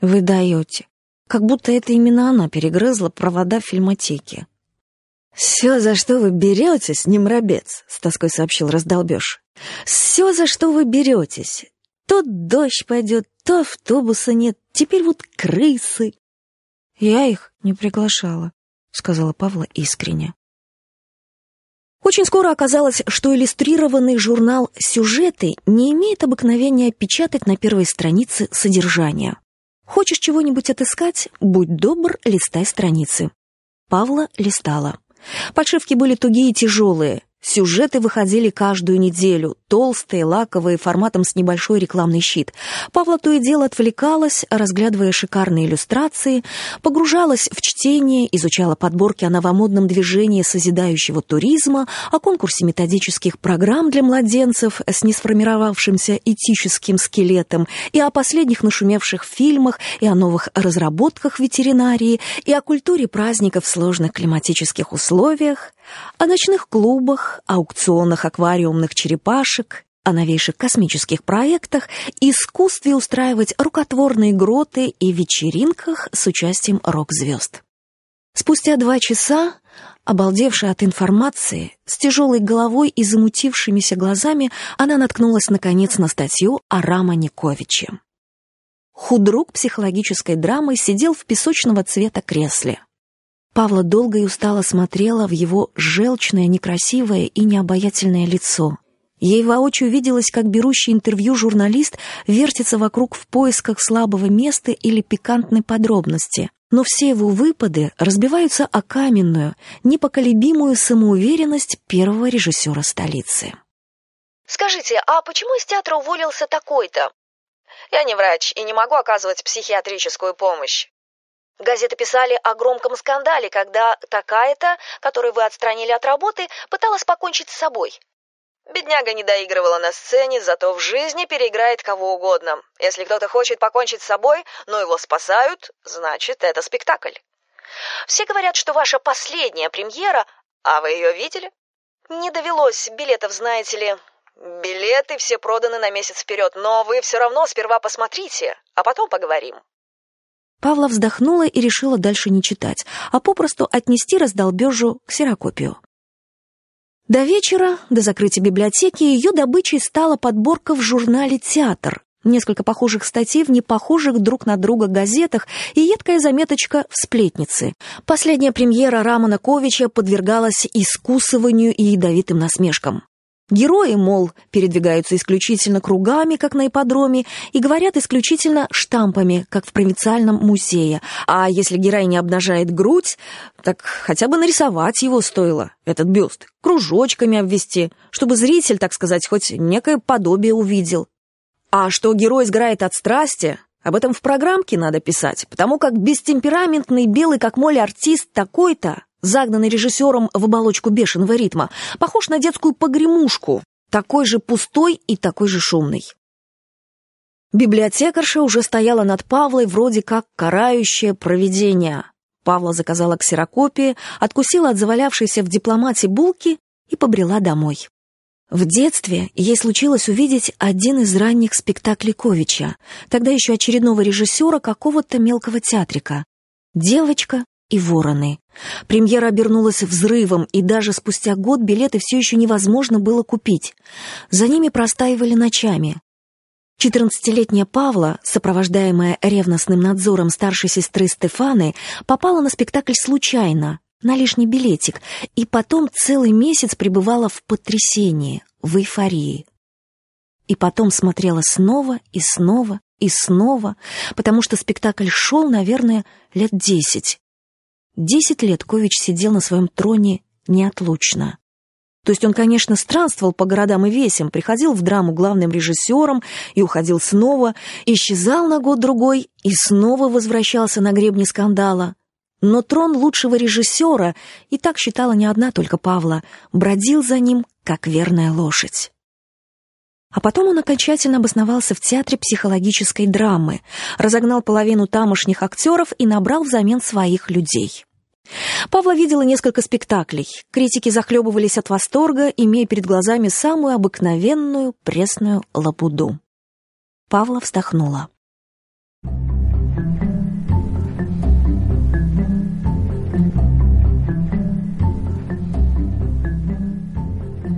Вы даете. Как будто это именно она перегрызла провода в фильмотеке. «Все, за что вы беретесь, не мрабец», — с тоской сообщил раздолбеж. «Все, за что вы беретесь. То дождь пойдет, то автобуса нет, теперь вот крысы». «Я их не приглашала», — сказала Павла искренне. Очень скоро оказалось, что иллюстрированный журнал «Сюжеты» не имеет обыкновения печатать на первой странице содержание. Хочешь чего-нибудь отыскать? Будь добр, листай страницы. Павла листала. Подшивки были тугие и тяжелые. Сюжеты выходили каждую неделю, толстые, лаковые, форматом с небольшой рекламный щит. Павла то и дело отвлекалась, разглядывая шикарные иллюстрации, погружалась в чтение, изучала подборки о новомодном движении созидающего туризма, о конкурсе методических программ для младенцев с несформировавшимся этическим скелетом, и о последних нашумевших фильмах, и о новых разработках ветеринарии, и о культуре праздников в сложных климатических условиях, о ночных клубах, аукционах аквариумных черепашек, о новейших космических проектах, искусстве устраивать рукотворные гроты и вечеринках с участием рок-звезд. Спустя два часа, обалдевшая от информации, с тяжелой головой и замутившимися глазами, она наткнулась наконец на статью о Рама Никовиче. Худрук психологической драмы сидел в песочного цвета кресле. Павла долго и устало смотрела в его желчное, некрасивое и необаятельное лицо. Ей воочию виделось, как берущий интервью журналист вертится вокруг в поисках слабого места или пикантной подробности. Но все его выпады разбиваются о каменную, непоколебимую самоуверенность первого режиссера столицы. «Скажите, а почему из театра уволился такой-то?» «Я не врач и не могу оказывать психиатрическую помощь. Газеты писали о громком скандале, когда такая-то, которую вы отстранили от работы, пыталась покончить с собой. Бедняга не доигрывала на сцене, зато в жизни переиграет кого угодно. Если кто-то хочет покончить с собой, но его спасают, значит, это спектакль. Все говорят, что ваша последняя премьера, а вы ее видели? Не довелось билетов, знаете ли. Билеты все проданы на месяц вперед, но вы все равно сперва посмотрите, а потом поговорим. Павла вздохнула и решила дальше не читать, а попросту отнести раздолбежу ксерокопию. До вечера, до закрытия библиотеки, ее добычей стала подборка в журнале «Театр», несколько похожих статей в непохожих друг на друга газетах и едкая заметочка в «Сплетнице». Последняя премьера Рамана Ковича подвергалась искусыванию и ядовитым насмешкам. Герои, мол, передвигаются исключительно кругами, как на ипподроме, и говорят исключительно штампами, как в провинциальном музее. А если герой не обнажает грудь, так хотя бы нарисовать его стоило, этот бюст, кружочками обвести, чтобы зритель, так сказать, хоть некое подобие увидел. А что герой сгорает от страсти, об этом в программке надо писать, потому как бестемпераментный белый как моль артист такой-то загнанный режиссером в оболочку бешеного ритма, похож на детскую погремушку, такой же пустой и такой же шумный. Библиотекарша уже стояла над Павлой вроде как карающее провидение. Павла заказала ксерокопии, откусила от завалявшейся в дипломате булки и побрела домой. В детстве ей случилось увидеть один из ранних спектаклей Ковича, тогда еще очередного режиссера какого-то мелкого театрика. Девочка и вороны. Премьера обернулась взрывом, и даже спустя год билеты все еще невозможно было купить. За ними простаивали ночами. Четырнадцатилетняя Павла, сопровождаемая ревностным надзором старшей сестры Стефаны, попала на спектакль случайно, на лишний билетик, и потом целый месяц пребывала в потрясении, в эйфории. И потом смотрела снова и снова и снова, потому что спектакль шел, наверное, лет десять. Десять лет Кович сидел на своем троне неотлучно. То есть он, конечно, странствовал по городам и весям, приходил в драму главным режиссером и уходил снова, исчезал на год-другой и снова возвращался на гребни скандала. Но трон лучшего режиссера, и так считала не одна только Павла, бродил за ним, как верная лошадь. А потом он окончательно обосновался в театре психологической драмы, разогнал половину тамошних актеров и набрал взамен своих людей. Павла видела несколько спектаклей. Критики захлебывались от восторга, имея перед глазами самую обыкновенную пресную лабуду. Павла вздохнула.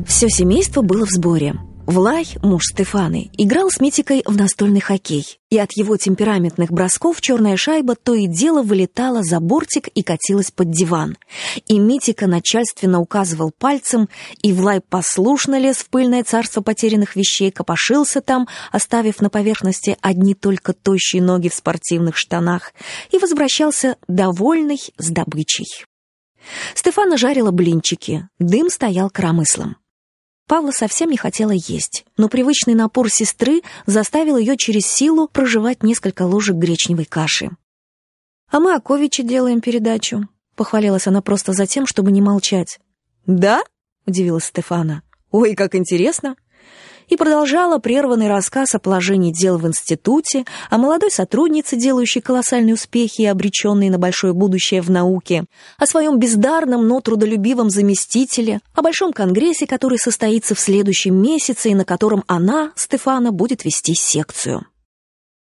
Все семейство было в сборе. Влай, муж Стефаны, играл с Митикой в настольный хоккей, и от его темпераментных бросков черная шайба то и дело вылетала за бортик и катилась под диван. И Митика начальственно указывал пальцем, и Влай послушно лез в пыльное царство потерянных вещей, копошился там, оставив на поверхности одни только тощие ноги в спортивных штанах, и возвращался довольный с добычей. Стефана жарила блинчики, дым стоял кромыслом. Павла совсем не хотела есть, но привычный напор сестры заставил ее через силу проживать несколько ложек гречневой каши. «А мы о Ковиче делаем передачу», — похвалилась она просто за тем, чтобы не молчать. «Да?» — удивилась Стефана. «Ой, как интересно!» И продолжала прерванный рассказ о положении дел в институте, о молодой сотруднице, делающей колоссальные успехи и обреченной на большое будущее в науке, о своем бездарном, но трудолюбивом заместителе, о большом конгрессе, который состоится в следующем месяце и на котором она, Стефана, будет вести секцию.